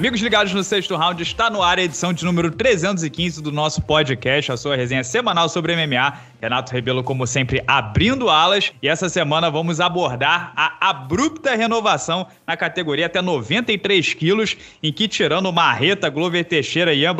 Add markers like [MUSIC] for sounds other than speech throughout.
Amigos ligados no sexto round, está no ar a edição de número 315 do nosso podcast, a sua resenha semanal sobre MMA. Renato Rebelo, como sempre, abrindo alas. E essa semana vamos abordar a abrupta renovação na categoria até 93 quilos, em que, tirando Marreta, Glover Teixeira e Ian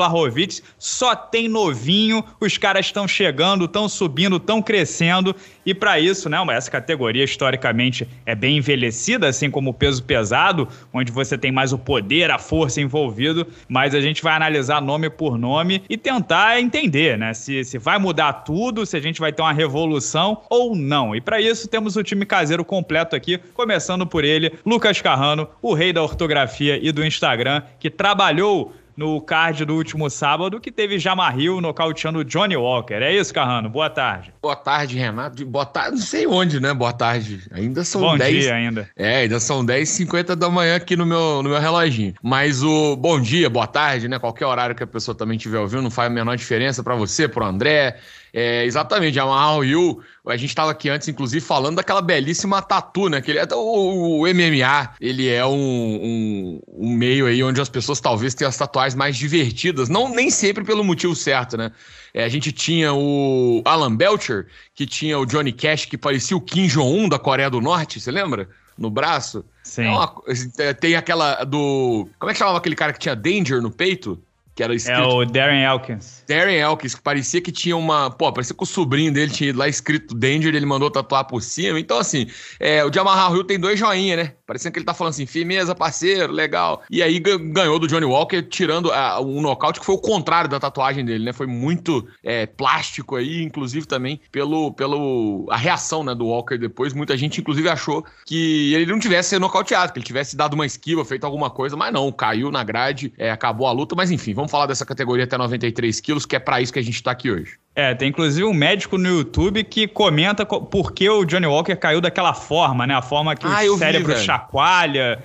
só tem novinho. Os caras estão chegando, estão subindo, estão crescendo. E para isso, né, essa categoria historicamente é bem envelhecida, assim como o peso pesado, onde você tem mais o poder, a força envolvido. Mas a gente vai analisar nome por nome e tentar entender, né, se, se vai mudar tudo, se a gente vai ter uma revolução ou não. E para isso temos o time caseiro completo aqui, começando por ele, Lucas Carrano, o rei da ortografia e do Instagram, que trabalhou no card do último sábado, que teve Jamarril nocauteando Johnny Walker. É isso, Carrano? Boa tarde. Boa tarde, Renato. Boa tarde, não sei onde, né? Boa tarde. Ainda são bom 10. Bom dia ainda. É, ainda são 10h50 da manhã aqui no meu, no meu reloginho. Mas o bom dia, boa tarde, né? Qualquer horário que a pessoa também estiver ouvindo, não faz a menor diferença para você, pro André, é, exatamente, Amarral Yu, a gente estava aqui antes, inclusive, falando daquela belíssima tatu, né? Que ele é, o, o MMA, ele é um, um, um, meio aí onde as pessoas talvez tenham as tatuagens mais divertidas, não nem sempre pelo motivo certo, né? É, a gente tinha o Alan Belcher, que tinha o Johnny Cash, que parecia o Kim Jong-un da Coreia do Norte, você lembra? No braço. Sim. É uma, tem aquela do. Como é que chamava aquele cara que tinha Danger no peito? Que era escrito... É o Darren Elkins. Darren Elkins, que parecia que tinha uma... Pô, parecia que o sobrinho dele tinha ido lá escrito Danger, ele mandou tatuar por cima. Então, assim, é, o Jamarra Hill tem dois joinha, né? Parecendo que ele tá falando assim, firmeza, parceiro, legal. E aí ganhou do Johnny Walker, tirando uh, um nocaute que foi o contrário da tatuagem dele, né? Foi muito é, plástico aí, inclusive também pelo, pelo a reação né, do Walker depois. Muita gente, inclusive, achou que ele não tivesse sido nocauteado, que ele tivesse dado uma esquiva, feito alguma coisa, mas não, caiu na grade, é, acabou a luta. Mas enfim, vamos falar dessa categoria até 93 quilos, que é para isso que a gente está aqui hoje. É, tem inclusive um médico no YouTube que comenta por que o Johnny Walker caiu daquela forma, né? A forma que ah, o cérebro vi, chacoalha,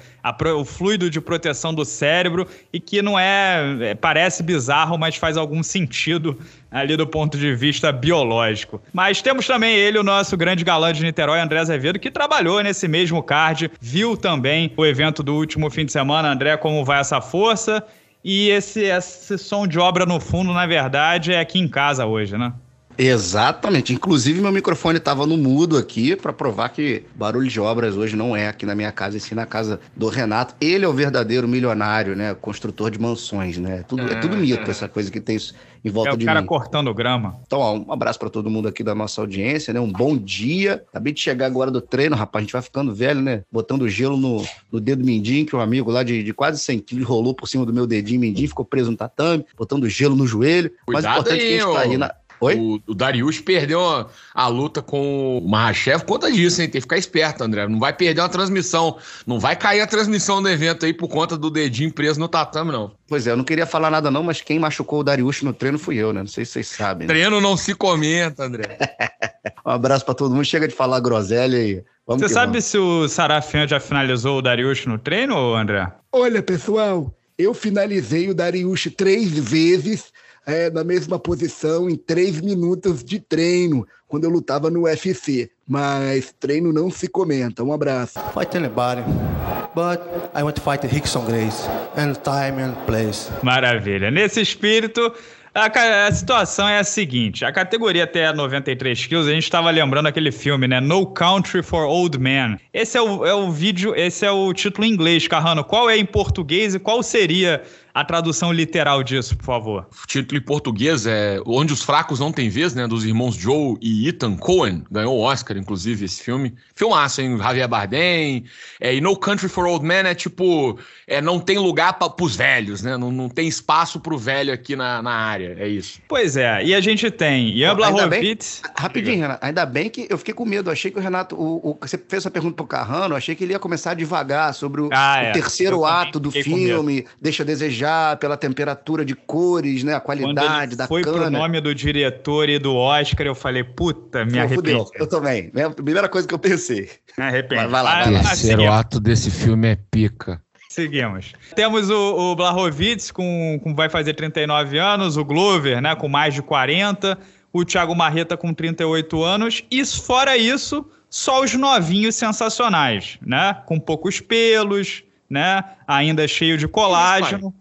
o fluido de proteção do cérebro, e que não é, é. Parece bizarro, mas faz algum sentido ali do ponto de vista biológico. Mas temos também ele, o nosso grande galã de Niterói, André Azevedo, que trabalhou nesse mesmo card, viu também o evento do último fim de semana. André, como vai essa força? E esse, esse som de obra no fundo, na verdade, é aqui em casa hoje, né? Exatamente. Inclusive, meu microfone estava no mudo aqui para provar que barulho de obras hoje não é aqui na minha casa, e sim na casa do Renato. Ele é o verdadeiro milionário, né? Construtor de mansões, né? Tudo, é, é tudo mito, essa coisa que tem em volta de mim. É o cara cortando grama. Então, ó, um abraço para todo mundo aqui da nossa audiência, né? Um bom dia. Acabei de chegar agora do treino, rapaz. A gente vai ficando velho, né? Botando gelo no, no dedo mindinho, que um amigo lá de, de quase 100 quilos rolou por cima do meu dedinho mindinho, ficou preso no tatame, botando gelo no joelho. Cuidado Mas o importante aí, é que a gente tá aí na Oi? O, o Darius perdeu a, a, luta com o Mahashev por conta disso, hein? Tem que ficar esperto, André. Não vai perder uma transmissão. Não vai cair a transmissão do evento aí por conta do dedinho preso no tatame, não. Pois é, eu não queria falar nada não, mas quem machucou o Darius no treino fui eu, né? Não sei se vocês sabem. Né? Treino não se comenta, André. [LAUGHS] um abraço para todo mundo. Chega de falar groselha aí. Vamos Você sabe vamos. se o Sarafian já finalizou o Darius no treino, André? Olha, pessoal, eu finalizei o Darius três vezes é, na mesma posição em três minutos de treino, quando eu lutava no UFC. Mas treino não se comenta. Um abraço. Fight anybody, but I want to fight Rickson Grace, and time and place. Maravilha. Nesse espírito, a, a, situação é a seguinte: a categoria até 93 quilos, a gente estava lembrando aquele filme, né? No Country for Old Men. Esse é o, é o vídeo, esse é o título em inglês, Carrano. Qual é em português e qual seria a tradução literal disso, por favor. O título em português é Onde os Fracos Não Têm Vez, né? Dos irmãos Joe e Ethan Cohen. Ganhou o Oscar, inclusive, esse filme. Filmaço, hein? Javier Bardem. É, e No Country for Old Men é tipo... É, não tem lugar para os velhos, né? Não, não tem espaço para o velho aqui na, na área. É isso. Pois é. E a gente tem Ian Blachowicz... Rapidinho, Renato. Ainda bem que eu fiquei com medo. Eu achei que o Renato... O, o, você fez essa pergunta pro Carrano. Eu achei que ele ia começar devagar sobre o, ah, o é. terceiro ato do filme. Deixa a desejar pela temperatura de cores, né? A qualidade da foi cana. Foi pro nome do diretor e do Oscar, eu falei, puta, me arrependi. Eu também. É a primeira coisa que eu pensei. Me arrependi. Vai, lá, vai lá. O terceiro ato desse filme é pica. Seguimos. Temos o, o Blachowicz, com, com vai fazer 39 anos, o Glover, né, com mais de 40, o Thiago Marreta com 38 anos, e fora isso, só os novinhos sensacionais, né, com poucos pelos, né? Ainda cheio de colágeno.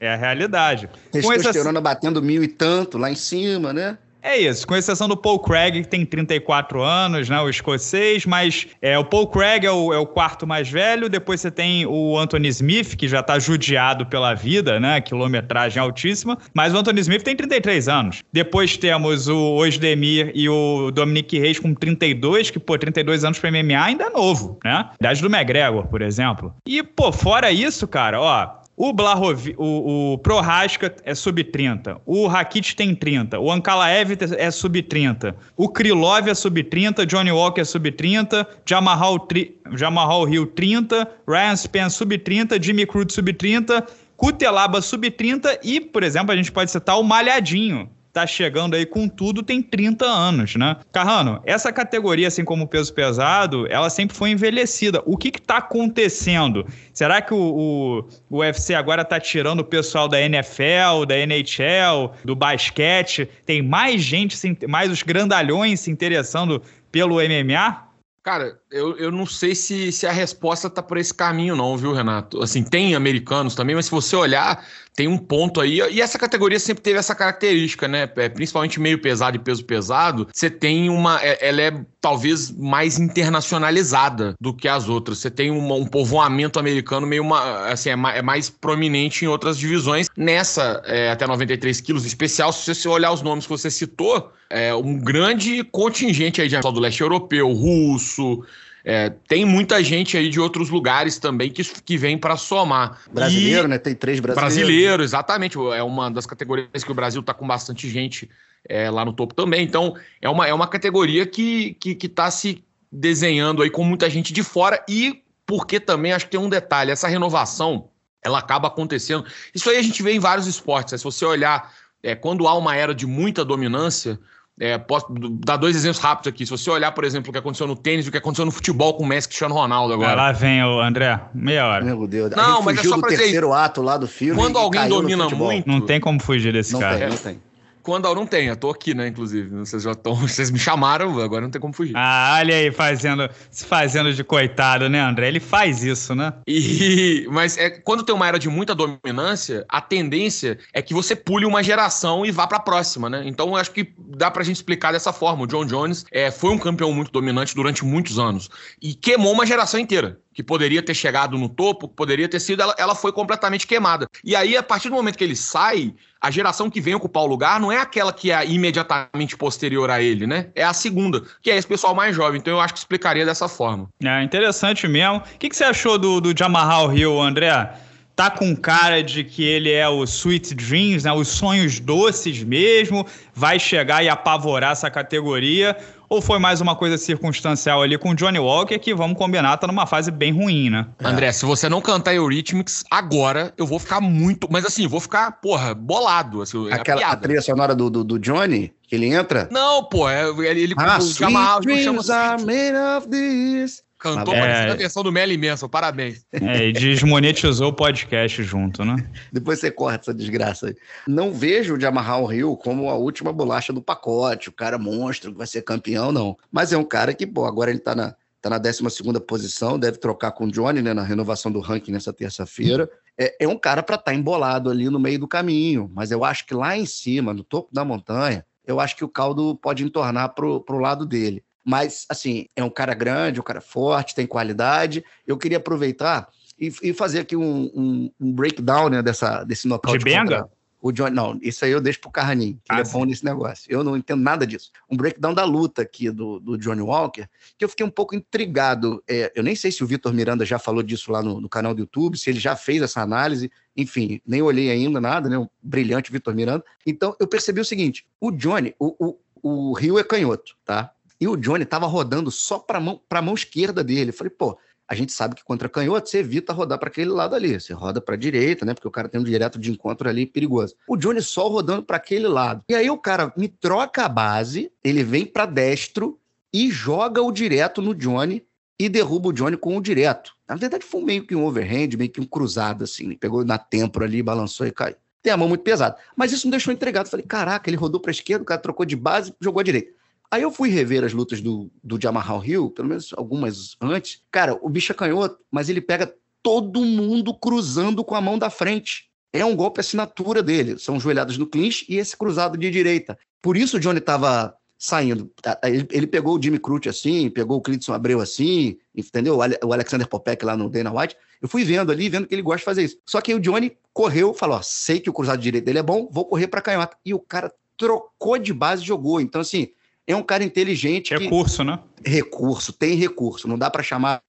É, é, a realidade. Testosterona batendo mil e tanto lá em cima, né? É isso, com exceção do Paul Craig, que tem 34 anos, né, o escocês, mas é, o Paul Craig é o, é o quarto mais velho, depois você tem o Anthony Smith, que já tá judiado pela vida, né, quilometragem altíssima, mas o Anthony Smith tem 33 anos. Depois temos o Osdemir e o Dominic Reis com 32, que, pô, 32 anos pra MMA ainda é novo, né? Idade do McGregor, por exemplo. E, pô, fora isso, cara, ó, o Blahovic, o, o Prohaska é sub-30. O Rakit tem 30. O Ankalaev é sub-30. O Krylov é sub-30. Johnny Walker é sub-30. Jamarral, tri, Jamarral Hill 30. Ryan Spence sub-30. Jimmy Crute sub-30. Cutelaba sub-30. E, por exemplo, a gente pode citar o Malhadinho, tá chegando aí com tudo, tem 30 anos, né? Carrano, essa categoria, assim como o peso pesado, ela sempre foi envelhecida. O que que tá acontecendo? Será que o, o, o UFC agora tá tirando o pessoal da NFL, da NHL, do basquete? Tem mais gente, mais os grandalhões se interessando pelo MMA? Cara, eu, eu não sei se, se a resposta tá por esse caminho, não, viu, Renato? Assim, tem americanos também, mas se você olhar, tem um ponto aí. E essa categoria sempre teve essa característica, né? É, principalmente meio pesado e peso pesado. Você tem uma. É, ela é talvez mais internacionalizada do que as outras. Você tem um, um povoamento americano meio uma, assim, é, mais, é mais prominente em outras divisões. Nessa, é, até 93 quilos, especial, se você olhar os nomes que você citou, é um grande contingente aí de do leste europeu, russo. É, tem muita gente aí de outros lugares também que, que vem para somar. Brasileiro, e... né? Tem três brasileiros. Brasileiro, exatamente. É uma das categorias que o Brasil está com bastante gente é, lá no topo também. Então, é uma, é uma categoria que, que, que tá se desenhando aí com muita gente de fora e porque também acho que tem um detalhe, essa renovação, ela acaba acontecendo. Isso aí a gente vê em vários esportes. Né? Se você olhar, é, quando há uma era de muita dominância, é, posso dar dois exemplos rápidos aqui. Se você olhar, por exemplo, o que aconteceu no tênis, o que aconteceu no futebol com o Messi Cristiano Ronaldo agora. lá vem o André, meia hora. Meu Deus, não, mas é só pra do terceiro ato lá do filme. Quando alguém domina muito. Não tem como fugir desse não cara. Tem, não tem. Quando eu não tenho, eu tô aqui, né, inclusive. Vocês já estão. [LAUGHS] Vocês me chamaram, agora não tem como fugir. Ah, olha aí, fazendo, se fazendo de coitado, né, André? Ele faz isso, né? E, mas é, quando tem uma era de muita dominância, a tendência é que você pule uma geração e vá pra próxima, né? Então eu acho que dá pra gente explicar dessa forma. O John Jones é, foi um campeão muito dominante durante muitos anos e queimou uma geração inteira que poderia ter chegado no topo, poderia ter sido, ela, ela foi completamente queimada. E aí, a partir do momento que ele sai, a geração que vem ocupar o lugar não é aquela que é imediatamente posterior a ele, né? É a segunda, que é esse pessoal mais jovem. Então eu acho que explicaria dessa forma. É interessante mesmo. O que, que você achou do, do Jamarral Hill, André? Tá com cara de que ele é o Sweet Dreams, né? Os sonhos doces mesmo, vai chegar e apavorar essa categoria ou foi mais uma coisa circunstancial ali com o Johnny Walker, que vamos combinar, tá numa fase bem ruim, né? É. André, se você não cantar Eurythmics agora, eu vou ficar muito. Mas assim, vou ficar, porra, bolado. Assim, é Aquela a trilha sonora do, do, do, Johnny, que ele entra? Não, pô, é, ele, ele ah, chama, dreams are made of this. Cantou é... a versão do Melly Manson, parabéns. É, e desmonetizou o podcast junto, né? Depois você corta essa desgraça aí. Não vejo o Jamarral Rio como a última bolacha do pacote, o cara monstro que vai ser campeão, não. Mas é um cara que, pô, agora ele tá na, tá na 12 posição, deve trocar com o Johnny, né, na renovação do ranking nessa terça-feira. É, é, um cara para estar tá embolado ali no meio do caminho, mas eu acho que lá em cima, no topo da montanha, eu acho que o caldo pode entornar pro, pro lado dele. Mas, assim, é um cara grande, um cara forte, tem qualidade. Eu queria aproveitar e, e fazer aqui um, um, um, breakdown né, dessa, desse nocaute. De Benga? O John, não, isso aí eu deixo pro Carraninho, que ah, ele é bom nesse negócio. Eu não entendo nada disso. Um breakdown da luta aqui do, do Johnny Walker, que eu fiquei um pouco intrigado. É, eu nem sei se o Vitor Miranda já falou disso lá no, no, canal do YouTube, se ele já fez essa análise. Enfim, nem olhei ainda nada, né? Um brilhante Vitor Miranda. Então, eu percebi o seguinte: o Johnny, o, o, o Rio é canhoto, tá? E o Johnny estava rodando só para mão, a mão esquerda dele. Eu falei, pô, a gente sabe que contra canhoto você evita rodar para aquele lado ali. Você roda para direita, né? Porque o cara tem um direto de encontro ali perigoso. O Johnny só rodando para aquele lado. E aí o cara me troca a base, ele vem para destro e joga o direto no Johnny e derruba o Johnny com o direto. Na verdade, foi meio que um overhand, meio que um cruzado, assim. Pegou na tempora ali, balançou e caiu. Tem a mão muito pesada. Mas isso me deixou entregado. Falei, caraca, ele rodou para esquerda, o cara trocou de base, jogou à direita. Aí eu fui rever as lutas do, do Jamarral Hill, pelo menos algumas antes. Cara, o bicho é canhoto, mas ele pega todo mundo cruzando com a mão da frente. É um golpe assinatura dele. São joelhadas no clinch e esse cruzado de direita. Por isso o Johnny estava saindo. Ele, ele, pegou o Jimmy Crute assim, pegou o Clinton Abreu assim, entendeu? O Alexander Popek lá no Dana White. Eu fui vendo ali, vendo que ele gosta de fazer isso. Só que aí o Johnny correu, falou: ó, sei que o cruzado direito dele é bom, vou correr para canhota. E o cara trocou de base e jogou. Então, assim, é um cara inteligente. Recurso, que... né? Recurso, tem recurso. Não dá para chamar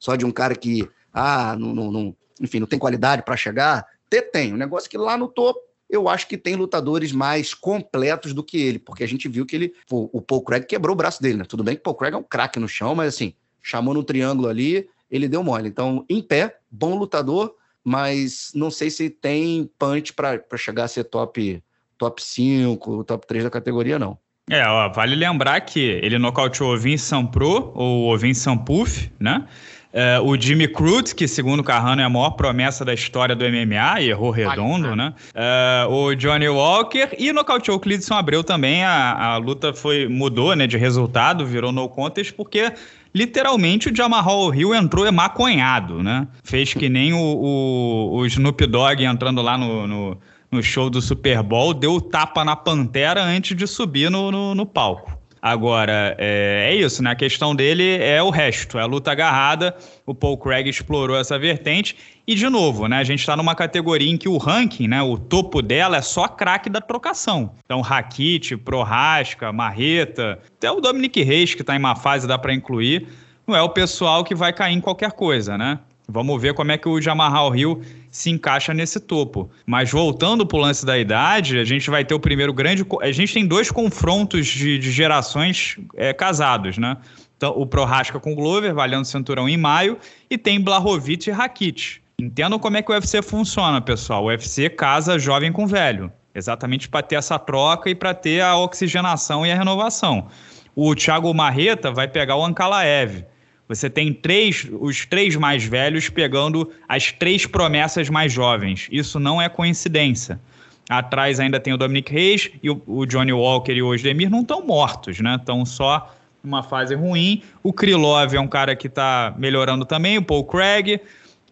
só de um cara que, ah, não, não, não enfim, não tem qualidade para chegar. Tem, tem. Um negócio que lá no topo, eu acho que tem lutadores mais completos do que ele, porque a gente viu que ele, o, o Paul Craig quebrou o braço dele, né? Tudo bem que o Paul Craig é um craque no chão, mas assim, chamou no triângulo ali, ele deu mole. Então, em pé, bom lutador, mas não sei se tem punch para chegar a ser top top 5, top 3 da categoria, não. É, ó, vale lembrar que ele nocauteou o Vincent Pro, ou o Vincent Puff, né? É, o Jimmy Crute, que segundo o Carrano é a maior promessa da história do MMA, e errou redondo, né? É, o Johnny Walker e nocauteou o Clidson Abreu também. A, a luta foi mudou né, de resultado, virou no contest, porque literalmente o Jamal Hill entrou maconhado, né? Fez que nem o, o, o Snoop Dogg entrando lá no, no no show do Super Bowl, deu tapa na pantera antes de subir no, no, no palco. Agora, é, é, isso, né? A questão dele é o resto, é a luta agarrada. O Paul Craig explorou essa vertente. E, de novo, né? A gente está numa categoria em que o ranking, né? O topo dela é só craque da trocação. Então, Rakit, Prohaska, Marreta, até o Dominic Reis, que está em uma fase, dá para incluir. Não é o pessoal que vai cair em qualquer coisa, né? Vamos ver como é que o Jamarral Hill se encaixa nesse topo. Mas voltando para o lance da idade, a gente vai ter o primeiro grande. A gente tem dois confrontos de, de gerações é, casados, né? Então, o Prohaska com o Glover, valendo cinturão em maio, e tem Blahovic e Rakit. Entendam como é que o UFC funciona, pessoal. O UFC casa jovem com velho. Exatamente para ter essa troca e para ter a oxigenação e a renovação. O Thiago Marreta vai pegar o Ankalaev você tem três, os três mais velhos pegando as três promessas mais jovens. Isso não é coincidência. Atrás ainda tem o Dominic Reis e o, o Johnny Walker e o Osdemir não estão mortos, né? Estão só numa fase ruim. O Krylov é um cara que está melhorando também, o Paul Craig.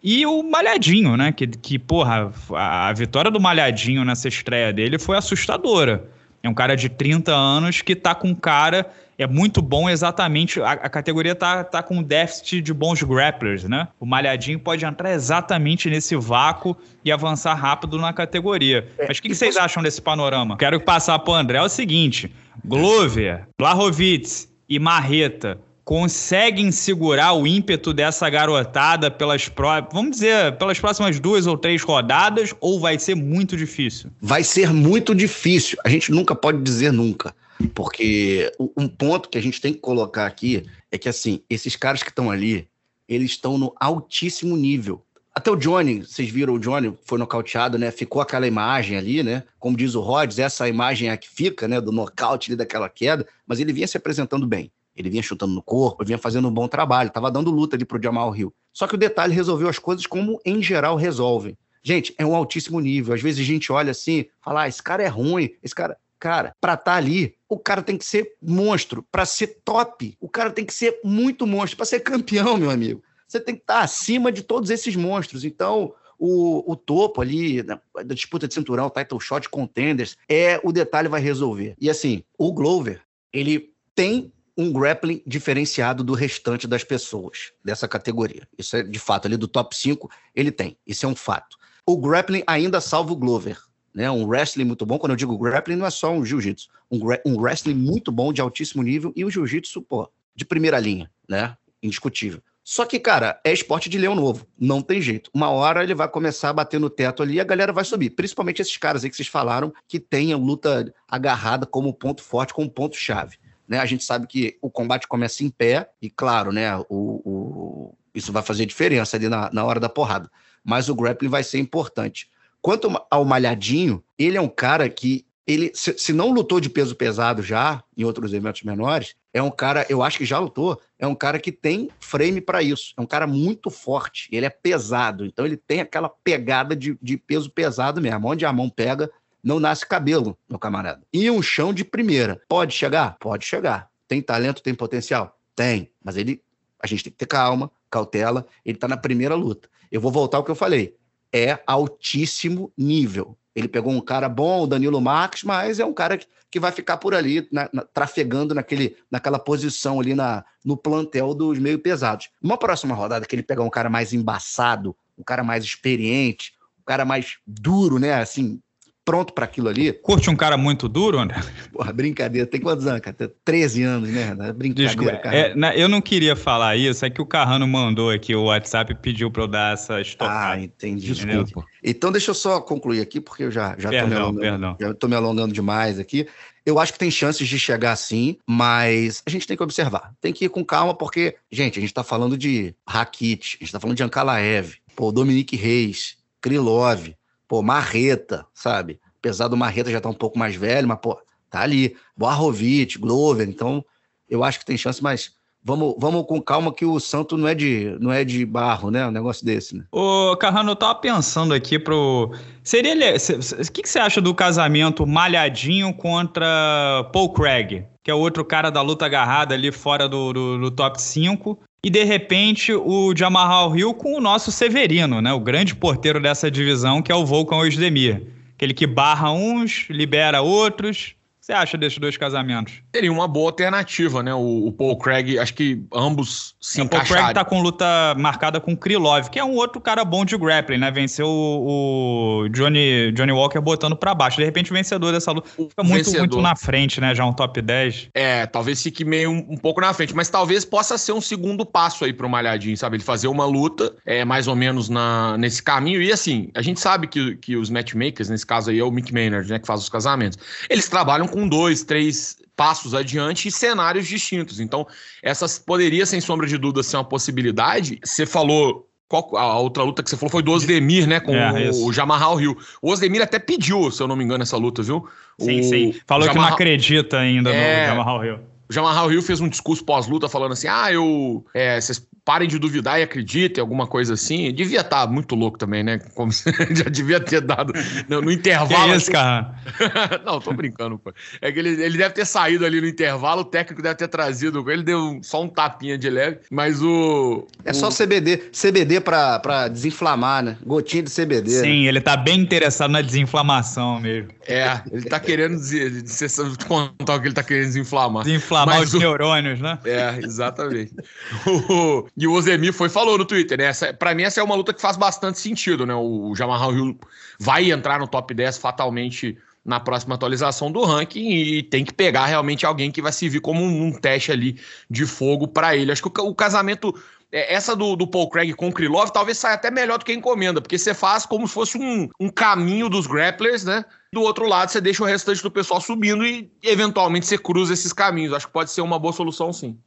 E o Malhadinho, né? Que, que porra, a, a vitória do Malhadinho nessa estreia dele foi assustadora. É um cara de 30 anos que tá com cara é muito bom exatamente. A, a, categoria tá, tá com déficit de bons grapplers, né? O Malhadinho pode entrar exatamente nesse vácuo e avançar rápido na categoria. É, Mas o que, que vocês você... acham desse panorama? Quero passar para o André é o seguinte: Glover, Blahovic e Marreta conseguem segurar o ímpeto dessa garotada pelas próximas, vamos dizer, pelas próximas duas ou três rodadas, ou vai ser muito difícil? Vai ser muito difícil. A gente nunca pode dizer nunca. Porque um ponto que a gente tem que colocar aqui é que, assim, esses caras que estão ali, eles estão no altíssimo nível. Até o Johnny, vocês viram o Johnny, foi nocauteado, né? Ficou aquela imagem ali, né? Como diz o Rhodes, essa imagem é a que fica, né? Do nocaute ali, daquela queda. Mas ele vinha se apresentando bem. Ele vinha chutando no corpo, vinha fazendo um bom trabalho, tava dando luta ali pro Jamal Hill. Só que o detalhe resolveu as coisas como, em geral, resolvem. Gente, é um altíssimo nível. Às vezes a gente olha assim, fala, ah, esse cara é ruim, esse cara... Cara, para estar tá ali, o cara tem que ser monstro. Para ser top, o cara tem que ser muito monstro. Para ser campeão, meu amigo, você tem que estar tá acima de todos esses monstros. Então, o, o topo ali da, da disputa de cinturão, title shot, contenders, é o detalhe vai resolver. E assim, o Glover, ele tem um grappling diferenciado do restante das pessoas dessa categoria. Isso é de fato ali do top 5, ele tem. Isso é um fato. O grappling ainda salva o Glover né? Um wrestling muito bom. Quando eu digo grappling, não é só um jiu-jitsu. Um, um, wrestling muito bom, de altíssimo nível, e o jiu-jitsu, pô, de primeira linha, né? Indiscutível. Só que, cara, é esporte de leão novo. Não tem jeito. Uma hora ele vai começar a bater no teto ali e a galera vai subir. Principalmente esses caras aí que vocês falaram que tem a luta agarrada como ponto forte, como ponto-chave. Né? A gente sabe que o combate começa em pé, e claro, né? O, o... isso vai fazer diferença ali na, na hora da porrada. Mas o grappling vai ser importante. Quanto ao Malhadinho, ele é um cara que ele, se, se, não lutou de peso pesado já, em outros eventos menores, é um cara, eu acho que já lutou, é um cara que tem frame para isso. É um cara muito forte, ele é pesado, então ele tem aquela pegada de, de peso pesado mesmo. Onde a mão pega, não nasce cabelo, meu camarada. E um chão de primeira. Pode chegar? Pode chegar. Tem talento, tem potencial? Tem. Mas ele a gente tem que ter calma, cautela. Ele tá na primeira luta. Eu vou voltar ao que eu falei. É altíssimo nível. Ele pegou um cara bom, o Danilo Marques, mas é um cara que, que vai ficar por ali, na, na, trafegando naquele, naquela posição ali na, no plantel dos meio pesados. Uma próxima rodada que ele pegar um cara mais embaçado, um cara mais experiente, um cara mais duro, né? Assim, pronto para aquilo ali. Curte um cara muito duro, André? Porra, brincadeira. Tem quantos anos, cara? Tem 13 anos, né? Brincadeira, Desculpa, cara. É, na, eu não queria falar isso, é que o Carrano mandou aqui o WhatsApp e pediu para eu dar essa história. Ah, entendi. Desculpa. Então deixa eu só concluir aqui, porque eu já, já, perdão, tô, me alongando, perdão. já tô me alongando demais aqui. Eu acho que tem chances de chegar assim, mas a gente tem que observar. Tem que ir com calma, porque, gente, a gente tá falando de Rakit, a gente tá falando de Ankalaev, pô, Dominique Reis, Krylov, pô, Marreta, sabe? Apesar do Marreta já tá um pouco mais velho, mas, pô, tá ali. Boarovic, Glover, então eu acho que tem chance, mas vamos, vamos com calma que o Santo não é de, não é de barro, né? Um negócio desse, né? Ô, Carrano, eu tava pensando aqui pro. Seria. O que, que você acha do casamento malhadinho contra Paul Craig? Que é outro cara da luta agarrada ali fora do, do, do top 5 e de repente o Jamarral Hill com o nosso Severino, né? O grande porteiro dessa divisão, que é o Volkan Ozdemir. Aquele que barra uns, libera outros você acha desses dois casamentos? Seria uma boa alternativa, né? O, o Paul Craig, acho que ambos se é, O Paul Craig tá com luta marcada com Krylov, que é um outro cara bom de grappling, né? Venceu o, o Johnny, Johnny Walker botando para baixo. De repente, o vencedor dessa luta fica muito, muito na frente, né? Já um top 10. É, talvez fique meio um, um, pouco na frente, mas talvez possa ser um segundo passo aí pro Malhadinho, sabe? Ele fazer uma luta, é, mais ou menos na, nesse caminho. E assim, a gente sabe que, que os matchmakers, nesse caso aí é o Mick Maynard, né? Que faz os casamentos. Eles trabalham com com dois, três passos adiante e cenários distintos. Então, essa poderia, sem sombra de dúvida, ser uma possibilidade. Você falou. Qual, a outra luta que você falou foi do Osdemir, né? Com é, o, o Jamarral Rio. O Osdemir até pediu, se eu não me engano, essa luta, viu? Sim, o, sim. Falou que não acredita ainda é, no Jamarral Rio. O Jamarral Rio fez um discurso pós-luta falando assim: ah, eu. É, vocês parem de duvidar e acreditem, alguma coisa assim. Devia estar tá muito louco também, né? Como [LAUGHS] já devia ter dado no, no intervalo. Que isso, cara? [LAUGHS] não, tô brincando, pô. É que ele, ele deve ter saído ali no intervalo, o técnico deve ter trazido. Ele deu só um tapinha de leve, mas o. É o... só CBD. CBD pra, pra desinflamar, né? Gotinha de CBD. Sim, né? ele tá bem interessado na desinflamação mesmo. É, ele tá querendo dizer, você contar o que ele tá querendo desinflamar. Desinflamar mas os o... neurônios, né? É, exatamente. [LAUGHS] o, e o Ozemi foi falou no Twitter, né? Essa, pra mim, essa é uma luta que faz bastante sentido, né? O Jamarral Hill vai entrar no top 10 fatalmente na próxima atualização do ranking e tem que pegar realmente alguém que vai servir como um, teste ali de fogo para ele. Acho que o, o casamento é, essa do, do, Paul Craig com o Krylov talvez saia até melhor do que a encomenda, porque você faz como se fosse um, um, caminho dos grapplers, né? Do outro lado, você deixa o restante do pessoal subindo e, eventualmente, você cruza esses caminhos. Acho que pode ser uma boa solução, sim.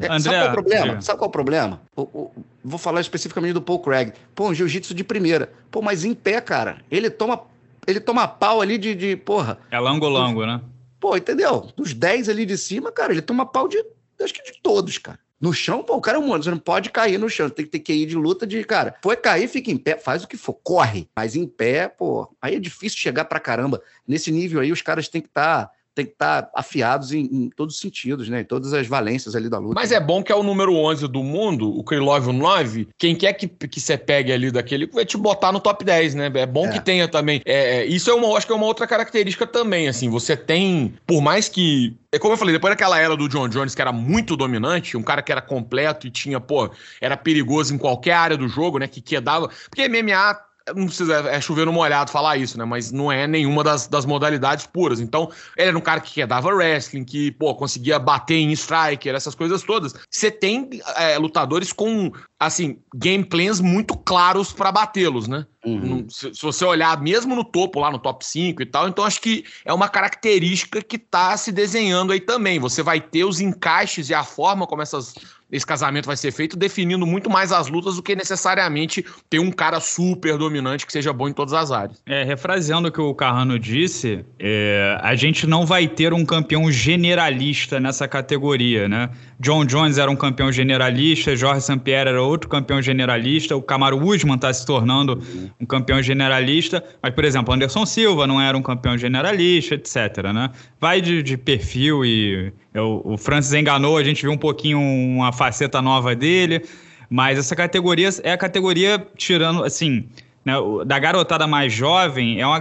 É, André, sabe qual é o problema? Sabe qual é o problema? O, o, vou falar especificamente do Paul Craig. Pô, um jiu-jitsu de primeira. Pô, mas em pé, cara. Ele toma, ele toma pau ali de, de porra. É lango-lango, né? Pô, entendeu? Dos 10 ali de cima, cara, ele toma pau de, acho que de todos, cara. No chão, pô, o cara é um Você não pode cair no chão. Tem que ter que ir de luta de, cara. Foi cair, fica em pé, faz o que for, corre. Mas em pé, pô, aí é difícil chegar pra caramba. Nesse nível aí, os caras têm que estar. Tá tem que estar tá afiados em, em, todos os sentidos, né? Em todas as valências ali da luta. Mas é bom que é o número 11 do mundo, o Krylov 9, quem quer que, que você pegue ali daquele, vai te botar no top 10, né? É bom é. que tenha também. É, é, isso é uma, acho que é uma outra característica também, assim, você tem, por mais que é como eu falei, depois daquela era do John Jones, que era muito dominante, um cara que era completo e tinha, pô, era perigoso em qualquer área do jogo, né? Que quedava. Porque MMA não precisa, é chover no molhado falar isso, né? Mas não é nenhuma das, das modalidades puras. Então, ele era um cara que dava wrestling, que, pô, conseguia bater em striker, essas coisas todas. Você tem é, lutadores com, assim, gameplays muito claros para batê-los, né? Uhum. Se, se, você olhar mesmo no topo, lá no top 5 e tal, então acho que é uma característica que tá se desenhando aí também. Você vai ter os encaixes e a forma como essas esse casamento vai ser feito, definindo muito mais as lutas do que necessariamente ter um cara super dominante que seja bom em todas as áreas. É, refraseando o que o Carrano disse, é, a gente não vai ter um campeão generalista nessa categoria, né? John Jones era um campeão generalista, Jorge St. Pierre era outro campeão generalista. O Camaro Usman está se tornando um campeão generalista. Mas, por exemplo, Anderson Silva não era um campeão generalista, etc. Né? Vai de, de perfil e eu, o Francis enganou, a gente viu um pouquinho uma faceta nova dele. Mas essa categoria é a categoria tirando, assim, né, da garotada mais jovem, é uma,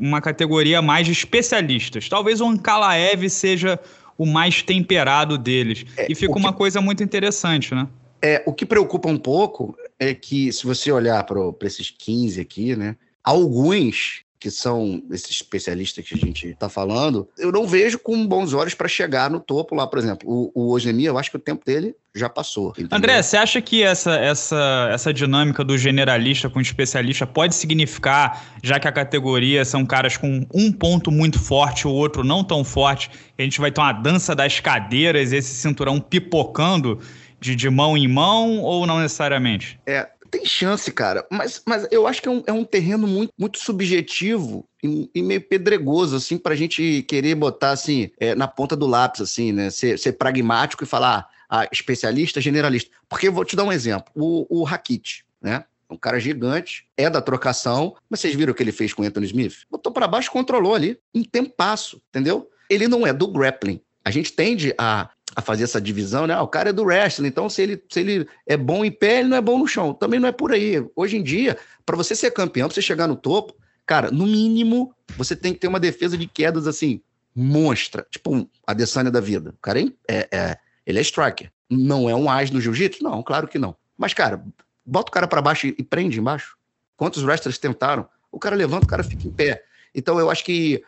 uma categoria mais de especialistas. Talvez o Ankalaev seja o mais temperado deles. É, e fica que, uma coisa muito interessante, né? É, o que preocupa um pouco é que, se você olhar para esses 15 aqui, né? Alguns que são esses especialistas que a gente está falando, eu não vejo com bons olhos para chegar no topo lá, por exemplo. O, o eu acho que o tempo dele já passou. Entendeu? André, você acha que essa, essa, essa dinâmica do generalista com especialista pode significar, já que a categoria são caras com um ponto muito forte, o outro não tão forte, a gente vai ter uma dança das cadeiras, esse cinturão pipocando de, de mão em mão, ou não necessariamente? É, tem chance, cara. Mas, mas eu acho que é um, é um terreno muito, muito subjetivo e, e, meio pedregoso, assim, pra gente querer botar, assim, é, na ponta do lápis, assim, né? Ser, ser pragmático e falar, ah, especialista, generalista. Porque eu vou te dar um exemplo. O, o Rakit, né? Um cara gigante, é da trocação, mas vocês viram o que ele fez com o Anthony Smith? Botou para baixo, controlou ali, em tempasso, entendeu? Ele não é do grappling. A gente tende a a fazer essa divisão, né? Ah, o cara é do wrestling, então se ele, se ele é bom em pé, ele não é bom no chão. Também não é por aí. Hoje em dia, para você ser campeão, para você chegar no topo, cara, no mínimo, você tem que ter uma defesa de quedas assim, monstra. Tipo um Adesanya da vida. O cara é, é, é ele é striker. Não é um as no jiu-jitsu? Não, claro que não. Mas, cara, bota o cara para baixo e prende embaixo. Quantos wrestlers tentaram? O cara levanta, o cara fica em pé. Então, eu acho que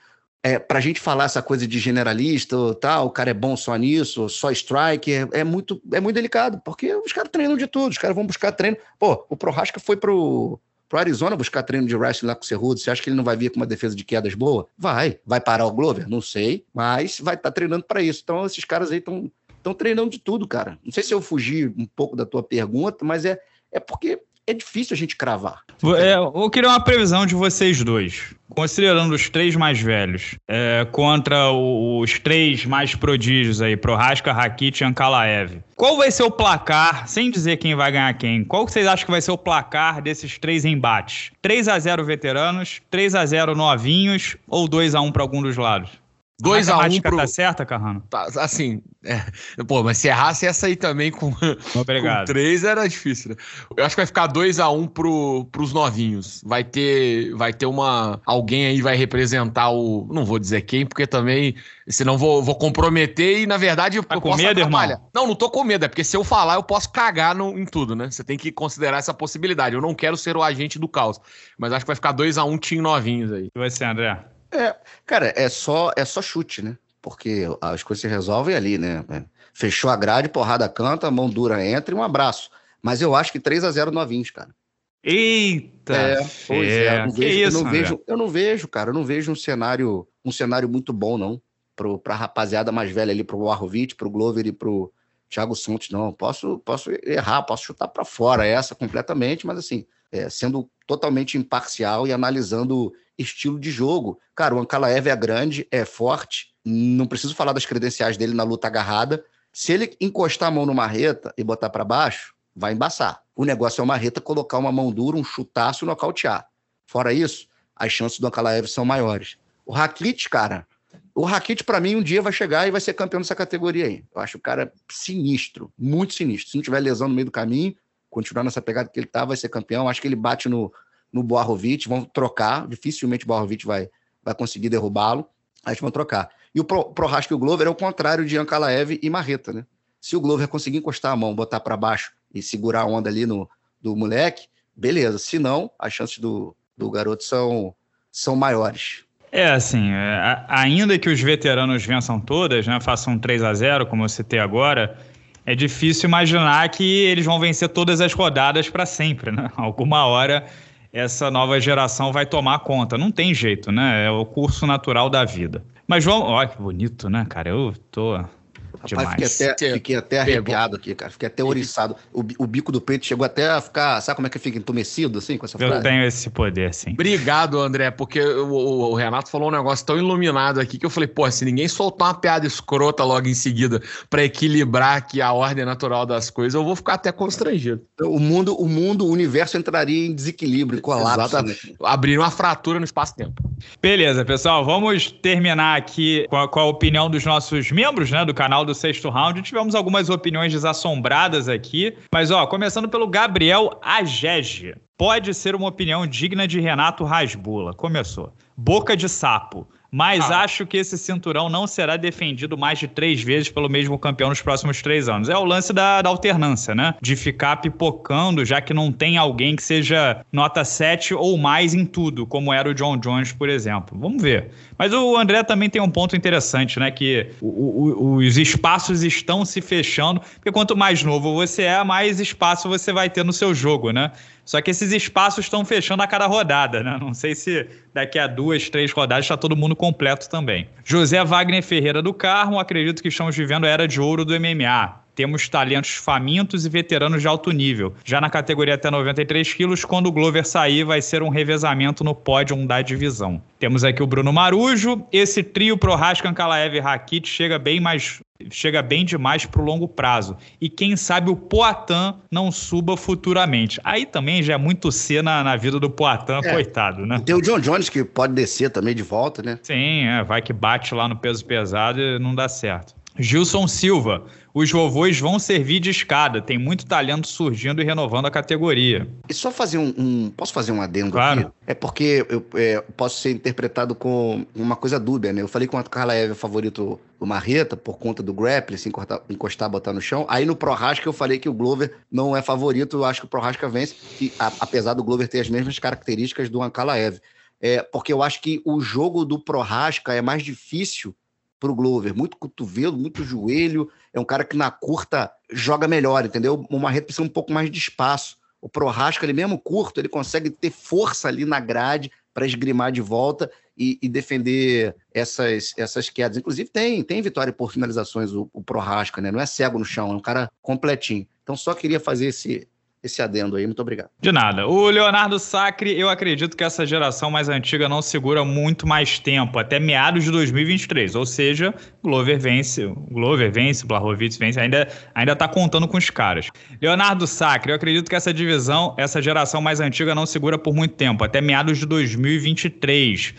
é, para a gente falar essa coisa de generalista, tal, o cara é bom só nisso, só strike, é, é muito, é muito delicado, porque os caras treinam de tudo, os caras vão buscar treino. Pô, o Prohaska foi pro, pro Arizona buscar treino de wrestling lá com o Cerrudo. Você acha que ele não vai vir com uma defesa de quedas boa? Vai. Vai parar o Glover? Não sei, mas vai estar tá treinando para isso. Então, esses caras aí estão treinando de tudo, cara. Não sei se eu fugi um pouco da tua pergunta, mas é, é porque é difícil a gente cravar. É, eu queria uma previsão de vocês dois. Considerando os três mais velhos, é, contra os três mais prodígios aí, Prohaska, Rakit e Ankalaev. Qual vai ser o placar, sem dizer quem vai ganhar quem, qual vocês acham que vai ser o placar desses três embates? 3 a 0 veteranos, 3 a 0 novinhos ou 2 a 1 para algum dos lados? 2 a 1 um pro... tá certa, Carrano? Tá, assim, é, pô, mas se errasse essa aí também com, Obrigado. com 3 era difícil, né? Eu acho que vai ficar 2 a 1 um pro, pros novinhos. Vai ter, vai ter uma alguém aí vai representar o, não vou dizer quem, porque também senão vou, vou comprometer e na verdade tá eu com posso medo, atrapalhar. Irmão? Não, não tô com medo, é porque se eu falar eu posso cagar no, em tudo, né? Você tem que considerar essa possibilidade. Eu não quero ser o agente do caos, mas acho que vai ficar 2 a 1 um time novinhos aí. Vai ser, André? É, cara, é só, é só chute, né? Porque as coisas se resolvem ali, né? Fechou a grade, porrada canta, mão dura entra e um abraço. Mas eu acho que 3 a 0 novinhos, cara. Eita! É, pois é. Eu não, vejo, isso, eu, não vejo, eu não vejo, cara, eu não vejo um cenário, um cenário muito bom, não. Pro, pra rapaziada mais velha ali, pro Arrovic, pro Glover e pro Thiago Santos, não. Posso, posso errar, posso chutar para fora essa completamente, mas assim, é, sendo totalmente imparcial e analisando estilo de jogo. Cara, o Ankalaev é grande, é forte, não preciso falar das credenciais dele na luta agarrada. Se ele encostar a mão no marreta e botar para baixo, vai embaçar. O negócio é o marreta colocar uma mão dura, um chutaço e nocautear. Fora isso, as chances do Ankalaev são maiores. O Rakit, cara, o Rakit, para mim, um dia vai chegar e vai ser campeão dessa categoria aí. Eu acho o cara sinistro, muito sinistro. Se não tiver lesão no meio do caminho, continuar nessa pegada que ele tá, vai ser campeão. Acho que ele bate no, no Boarovic, vão trocar, dificilmente o Boarovic vai, vai conseguir derrubá-lo, a gente vão trocar. E o Pro, Prohaska e o Glover é o contrário de Ankalaev e Marreta, né? Se o Glover conseguir encostar a mão, botar para baixo e segurar a onda ali no, do moleque, beleza. Se não, as chances do, do garoto são, são maiores. É, assim, é, ainda que os veteranos vençam todas, né, façam 3 a 0 como eu citei agora, é difícil imaginar que eles vão vencer todas as rodadas para sempre, né? [LAUGHS] Alguma hora essa nova geração vai tomar conta. Não tem jeito, né? É o curso natural da vida. Mas vamos. Olha que bonito, né, cara? Eu tô. Rapaz, fiquei até, fiquei até arrepiado aqui, cara. Fiquei até oriçado. O, o, bico do peito chegou até a ficar. Sabe como é que fica entumecido, assim, com essa Eu frase? tenho esse poder, sim. Obrigado, André, porque o, o, o, Renato falou um negócio tão iluminado aqui que eu falei, pô, se ninguém soltar uma piada escrota logo em seguida para equilibrar aqui a ordem natural das coisas, eu vou ficar até constrangido. O mundo, o mundo, o universo entraria em desequilíbrio, colapso. Exatamente. Né? Abrir uma fratura no espaço-tempo. Beleza, pessoal, vamos terminar aqui com a, com a opinião dos nossos membros, né, do canal do Sexto Round tivemos algumas opiniões desassombradas aqui, mas ó, começando pelo Gabriel Agege. Pode ser uma opinião digna de Renato Rasbula. Começou. Boca de sapo mas ah. acho que esse cinturão não será defendido mais de três vezes pelo mesmo campeão nos próximos três anos. É o lance da, da alternância, né? De ficar pipocando, já que não tem alguém que seja nota 7 ou mais em tudo, como era o John Jones, por exemplo. Vamos ver. Mas o André também tem um ponto interessante, né? Que o, o, os espaços estão se fechando, porque quanto mais novo você é, mais espaço você vai ter no seu jogo, né? Só que esses espaços estão fechando a cada rodada, né? Não sei se daqui a duas, três rodadas está todo mundo completo também. José Wagner Ferreira do Carmo, acredito que estamos vivendo a era de ouro do MMA. Temos talentos famintos e veteranos de alto nível. Já na categoria até 93 quilos, quando o Glover sair, vai ser um revezamento no pódio da divisão. Temos aqui o Bruno Marujo. Esse trio Prohaska, Ankalaev e Rakit chega bem mais chega bem demais para o longo prazo. E quem sabe o Poitin não suba futuramente. Aí também já é muito cedo na, na vida do Poitin, é. coitado, né? Tem o John Jones que pode descer também de volta, né? Sim, é, vai que bate lá no peso pesado e não dá certo. Gilson Silva, os vovôs vão servir de escada. Tem muito talento surgindo e renovando a categoria. E só fazer um. um posso fazer um adendo claro. aqui? É porque eu é, posso ser interpretado com uma coisa dúbia, né? Eu falei que o Carla Eve é favorito do Marreta por conta do grappling, se encostar, encostar, botar no chão. Aí no Prohaska eu falei que o Glover não é favorito. Eu acho que o Prohaska vence, e, a, apesar do Glover ter as mesmas características do Ankalaev. É, porque eu acho que o jogo do Prohaska é mais difícil para o Glover. Muito cotovelo, muito joelho. É um cara que na curta joga melhor, entendeu? O Marreta precisa um pouco mais de espaço. O Prohasca, ele mesmo curto, ele consegue ter força ali na grade para esgrimar de volta e, e, defender essas, essas quedas. Inclusive, tem, tem vitória por finalizações o, o Prohasca, né? Não é cego no chão, é um cara completinho. Então, só queria fazer esse, esse adendo aí. Muito obrigado. De nada. O Leonardo Sacre, eu acredito que essa geração mais antiga não segura muito mais tempo, até meados de 2023. Ou seja, Glover vence, Glover vence, Blachowicz vence, ainda, ainda tá contando com os caras. Leonardo Sacre, eu acredito que essa divisão, essa geração mais antiga não segura por muito tempo, até meados de 2023.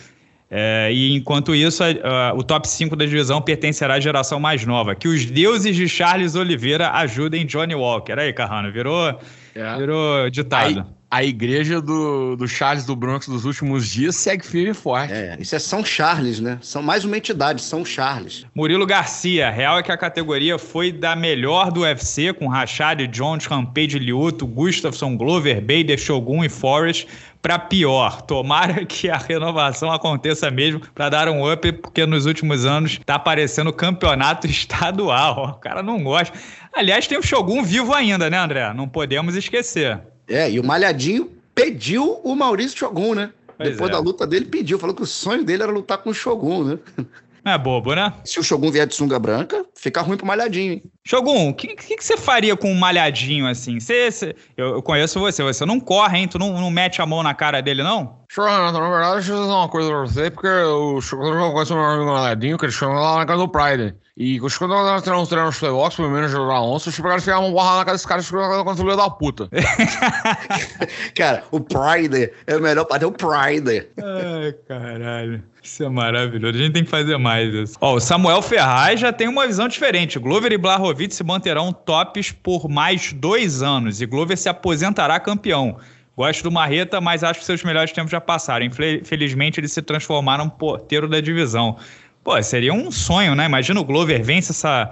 É, e enquanto isso, a, a, o top 5 da divisão pertencerá à geração mais nova. Que os deuses de Charles Oliveira ajudem Johnny Walker. Aí, Carrano, virou é. Virou ditado. A, a igreja do, do Charles do Bronx dos últimos dias segue firme e forte. É, isso é São Charles, né? São mais uma entidade, São Charles. Murilo Garcia, real é que a categoria foi da melhor do UFC, com Rashad Jones, Rampage Lioto, Gustafsson, Glover, Bader, Shogun e Forrest para pior. Tomara [LAUGHS] que a renovação aconteça mesmo para dar um up, porque nos últimos anos tá aparecendo campeonato [LAUGHS] estadual. O cara não gosta. Aliás, tem o Shogun vivo ainda, né, André? Não podemos esquecer. É, e o Malhadinho pediu o Maurício Shogun, né? Pois Depois é. da luta dele, pediu. Falou que o sonho dele era lutar com o Shogun, né? [LAUGHS] Não é bobo, né? Se o Shogun vier de sunga branca, fica ruim pro Malhadinho, hein? Shogun, o que, que, que, você faria com um malhadinho assim? Você, você, eu, eu, conheço você, você não corre, hein? Tu não, não mete a mão na cara dele, não? Renato, na verdade, deixa eu dizer uma coisa pra você, porque o Shogun já conhece o meu amigo malhadinho, que ele chama lá na casa do Pride. E quando nós treinamos treino nos playoffs, pelo menos de onça, os caras ficavam borrada na cara desse cara contra o filho da puta. [LAUGHS] cara, o Pride é o melhor para ter o Pride. Ai, caralho. Isso é maravilhoso. A gente tem que fazer mais isso. Ó, o Samuel Ferraz já tem uma visão diferente. Glover e Blahovic se manterão tops por mais dois anos e Glover se aposentará campeão. Gosto do Marreta, mas acho que seus melhores tempos já passaram. Infelizmente, eles se transformaram no porteiro da divisão. Pô, seria um sonho, né? Imagina o Glover vence essa.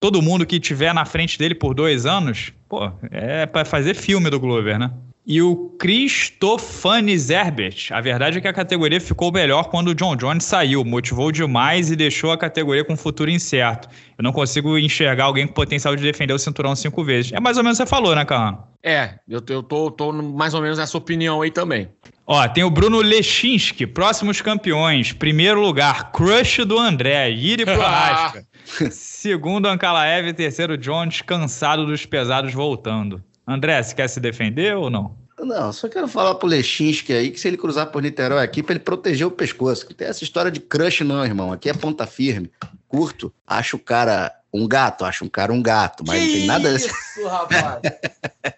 Todo mundo que tiver na frente dele por dois anos. Pô, é para fazer filme do Glover, né? E o Cristofanes Herbert. A verdade é que a categoria ficou melhor quando o John Jones saiu. Motivou demais e deixou a categoria com um futuro incerto. Eu não consigo enxergar alguém com potencial de defender o cinturão cinco vezes. É mais ou menos o que você falou, né, Carlano? É, eu, eu tô, tô mais ou menos nessa opinião aí também. Ó, tem o Bruno Lechinski, próximos campeões. Primeiro lugar, crush do André, Yuri [LAUGHS] Prohaska. Segundo Ankalaev, terceiro Jones, cansado dos pesados voltando. André, você quer se defender ou não? Não, só quero falar pro Lechinski aí que se ele cruzar por Niterói aqui, pra ele proteger o pescoço. Não tem essa história de crush, não, irmão. Aqui é ponta firme, curto. Acho o cara um gato, acho um cara um gato, mas que não tem nada. Isso, rapaz.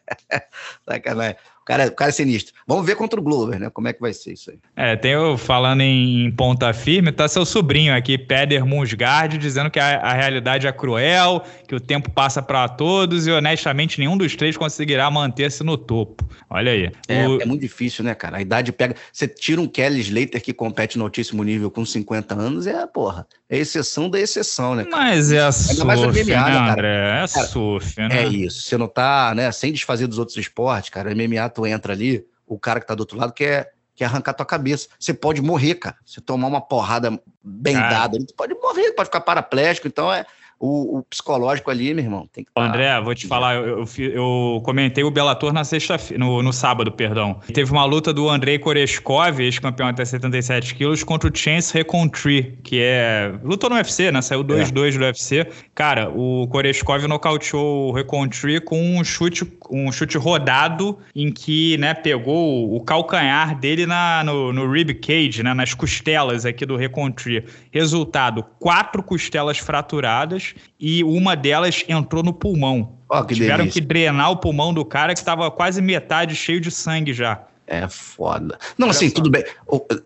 [LAUGHS] Sacanagem. O cara, o cara é sinistro. Vamos ver contra o Glover, né? Como é que vai ser isso aí. É, tem o, falando em, ponta firme, tá seu sobrinho aqui, Peder Musgard, dizendo que a, a realidade é cruel, que o tempo passa para todos e honestamente nenhum dos três conseguirá manter-se no topo. Olha aí. É, O- é muito difícil, né, cara? A idade pega. Você tira um Kelly Slater que compete no altíssimo nível com 50 anos, é, porra, é exceção da exceção, né? cara? Mas é surf, mais né, MMA, né, cara? André? É Cara, surf, né? É isso. Você não tá, né, sem desfazer dos outros esportes, cara. MMA, tu entra ali, o cara que tá do outro lado quer, quer arrancar tua cabeça. Você pode morrer, cara. Se tomar uma porrada bem Cara. dada, tu pode morrer, pode ficar paraplégico. Então é o, o psicológico ali, meu irmão, tem que André, vou te falar, eu, eu eu comentei o Bellator na sexta no, no sábado, perdão. Teve uma luta do Andrei Koreshkov, ex-campeão até 77 quilos, contra o Chance Recontri, que é... Lutou no UFC, né? Saiu 2-2 do UFC. Cara, o Koreshkov nocauteou o Recontri com um chute, um chute rodado em que, né, pegou o calcanhar dele na, no, no rib cage, né, nas costelas aqui do Recontri. Resultado, quatro costelas fraturadas e uma delas entrou no pulmão. Ó, que Tiveram delícia. que drenar o pulmão do cara que estava quase metade cheio de sangue já. É foda. Não, assim, tudo bem.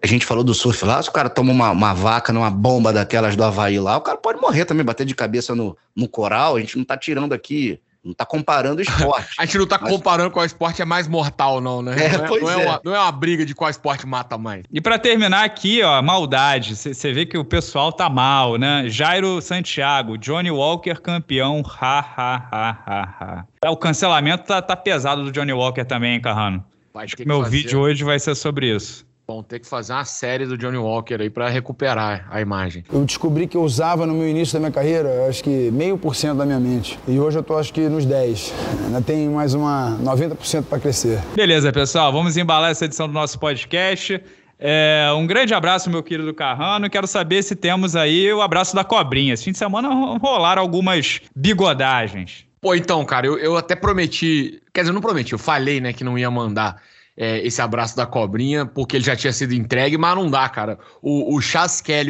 A gente falou do surf lá, se o cara toma uma, uma vaca numa bomba daquelas do Havaí lá, o cara pode morrer também, bater de cabeça no, no coral. A gente não tá tirando aqui, não tá comparando esporte. [LAUGHS] A gente não tá Mas- comparando qual esporte é mais mortal, não, né? É, não, é, não, é é. Uma, não é uma briga de qual esporte mata mais. E pra terminar aqui, ó, maldade. Você vê que o pessoal tá mal, né? Jairo Santiago, Johnny Walker campeão. Ha, ha, ha, ha, ha. É, O cancelamento tá, tá pesado do Johnny Walker também, hein, Carrano? Vai ter que Meu fazer- vídeo hoje vai ser sobre isso. Vão ter que fazer uma série do Johnny Walker aí pra recuperar a imagem. Eu descobri que eu usava no meu início da minha carreira, acho que meio por cento da minha mente. E hoje eu tô acho que nos 10. Ainda tem mais uma 90% para crescer. Beleza, pessoal, vamos embalar essa edição do nosso podcast. É, um grande abraço, meu querido Carrano. Quero saber se temos aí o abraço da cobrinha. Esse fim de semana ro- rolaram algumas bigodagens. Pô, então, cara, eu, eu até prometi. Quer dizer, eu não prometi, eu falei, né, que não ia mandar é, esse abraço da cobrinha, porque ele já tinha sido entregue, mas não dá, cara. O, o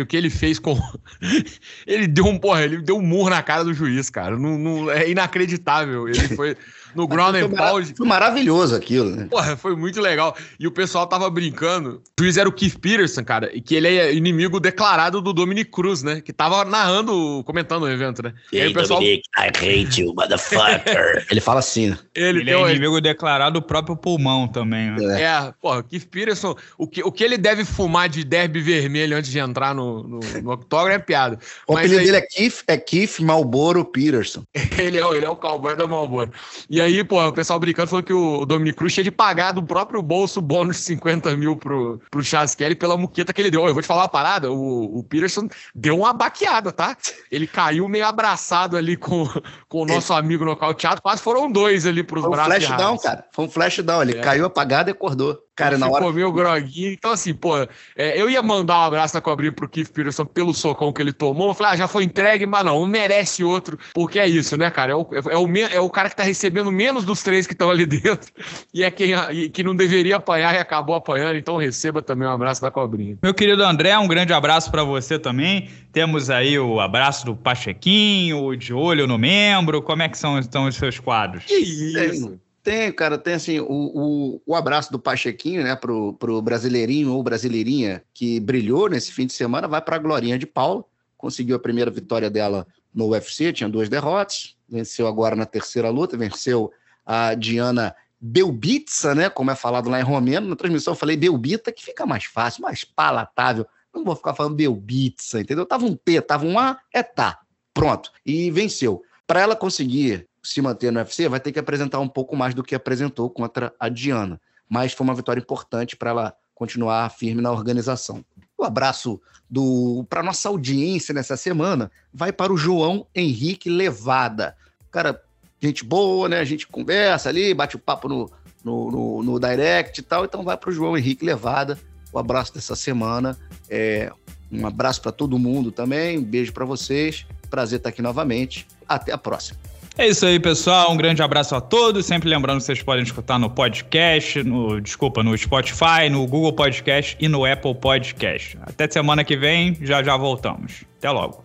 o que ele fez com. [LAUGHS] ele deu um, porra, ele deu um murro na cara do juiz, cara. Não, não- é inacreditável. Ele [LAUGHS] foi no ground and pound. foi maravilhoso aquilo, né? Porra, foi muito legal. E o pessoal tava brincando. O juiz era o Keith Peterson, cara, e que ele é inimigo declarado do Dominic Cruz, né? Que tava narrando, comentando o evento, né? E aí o pessoal. I hate you, motherfucker. [LAUGHS] Ele fala assim, né? Ele, Ele tem um- é inimigo declarado do próprio pulmão também, né? É, porra, o Keith Peterson, o que, o que ele deve fumar de derby vermelho antes de entrar no, no, no octógono é piada. O Mas apelido aí- dele é Keith, é Keith Malboro Peterson. [LAUGHS] ele, é, o- ele é o cowboy da Malboro. E aí, pô, o pessoal brincando falou que o Dominic Cruz tinha de pagar do próprio bolso bônus de 50 mil pro, pro Chas Kelly pela muqueta que ele deu. Eu vou te falar uma parada, o, o Peterson deu uma baqueada, tá? Ele caiu meio abraçado ali com, com o nosso amigo nocauteado, quase foram dois ali pros Foi um braços. de flashdown, Harris. cara. Foi um flashdown. Ele É. caiu apagado e acordou. Cara, na hora. Ficou meio groguinho. Então, assim, pô, é, eu ia mandar um abraço na cobrinha pro Keith Peterson pelo socão que ele tomou. Eu falei, ah, já foi entregue, mas não, merece outro. Porque é isso, né, cara? É o, é o, é o cara que tá recebendo menos dos três que estão ali [LAUGHS] dentro. E é quem e que não deveria apanhar e acabou apanhando. Então, receba também um abraço da cobrinha. Meu querido André, um grande abraço pra você também. Temos aí o abraço do Pachequinho, o de olho no membro. Como é que são então os seus quadros? Que isso? Tem, cara, tem assim, o, o, o abraço do Pachequinho, né, pro, pro brasileirinho ou brasileirinha que brilhou nesse fim de semana, vai pra Glorinha de Paula, conseguiu a primeira vitória dela no UFC, tinha duas derrotas, venceu agora na terceira luta, venceu a Diana Belbitsa, né, como é falado lá em romeno, na transmissão eu falei Belbita, que fica mais fácil, mais palatável, não vou ficar falando Belbitsa, entendeu? Tava um P, tava um A, é tá, pronto, e venceu. Para ela conseguir se manter no UFC, vai ter que apresentar um pouco mais do que apresentou contra a Diana. Mas foi uma vitória importante para ela continuar firme na organização. O abraço do para nossa audiência nessa semana vai para o João Henrique Levada. Cara, gente boa, né? A gente conversa ali, bate o papo no, no, no, no direct e tal. Então vai para o João Henrique Levada. O abraço dessa semana. É, um abraço para todo mundo também. Um beijo para vocês. prazer estar aqui novamente. Até a próxima. É isso aí, pessoal. Um grande abraço a todos. Sempre lembrando que vocês podem escutar no podcast, no desculpa, no Spotify, no Google Podcast e no Apple Podcast. Até semana que vem, já já voltamos. Até logo.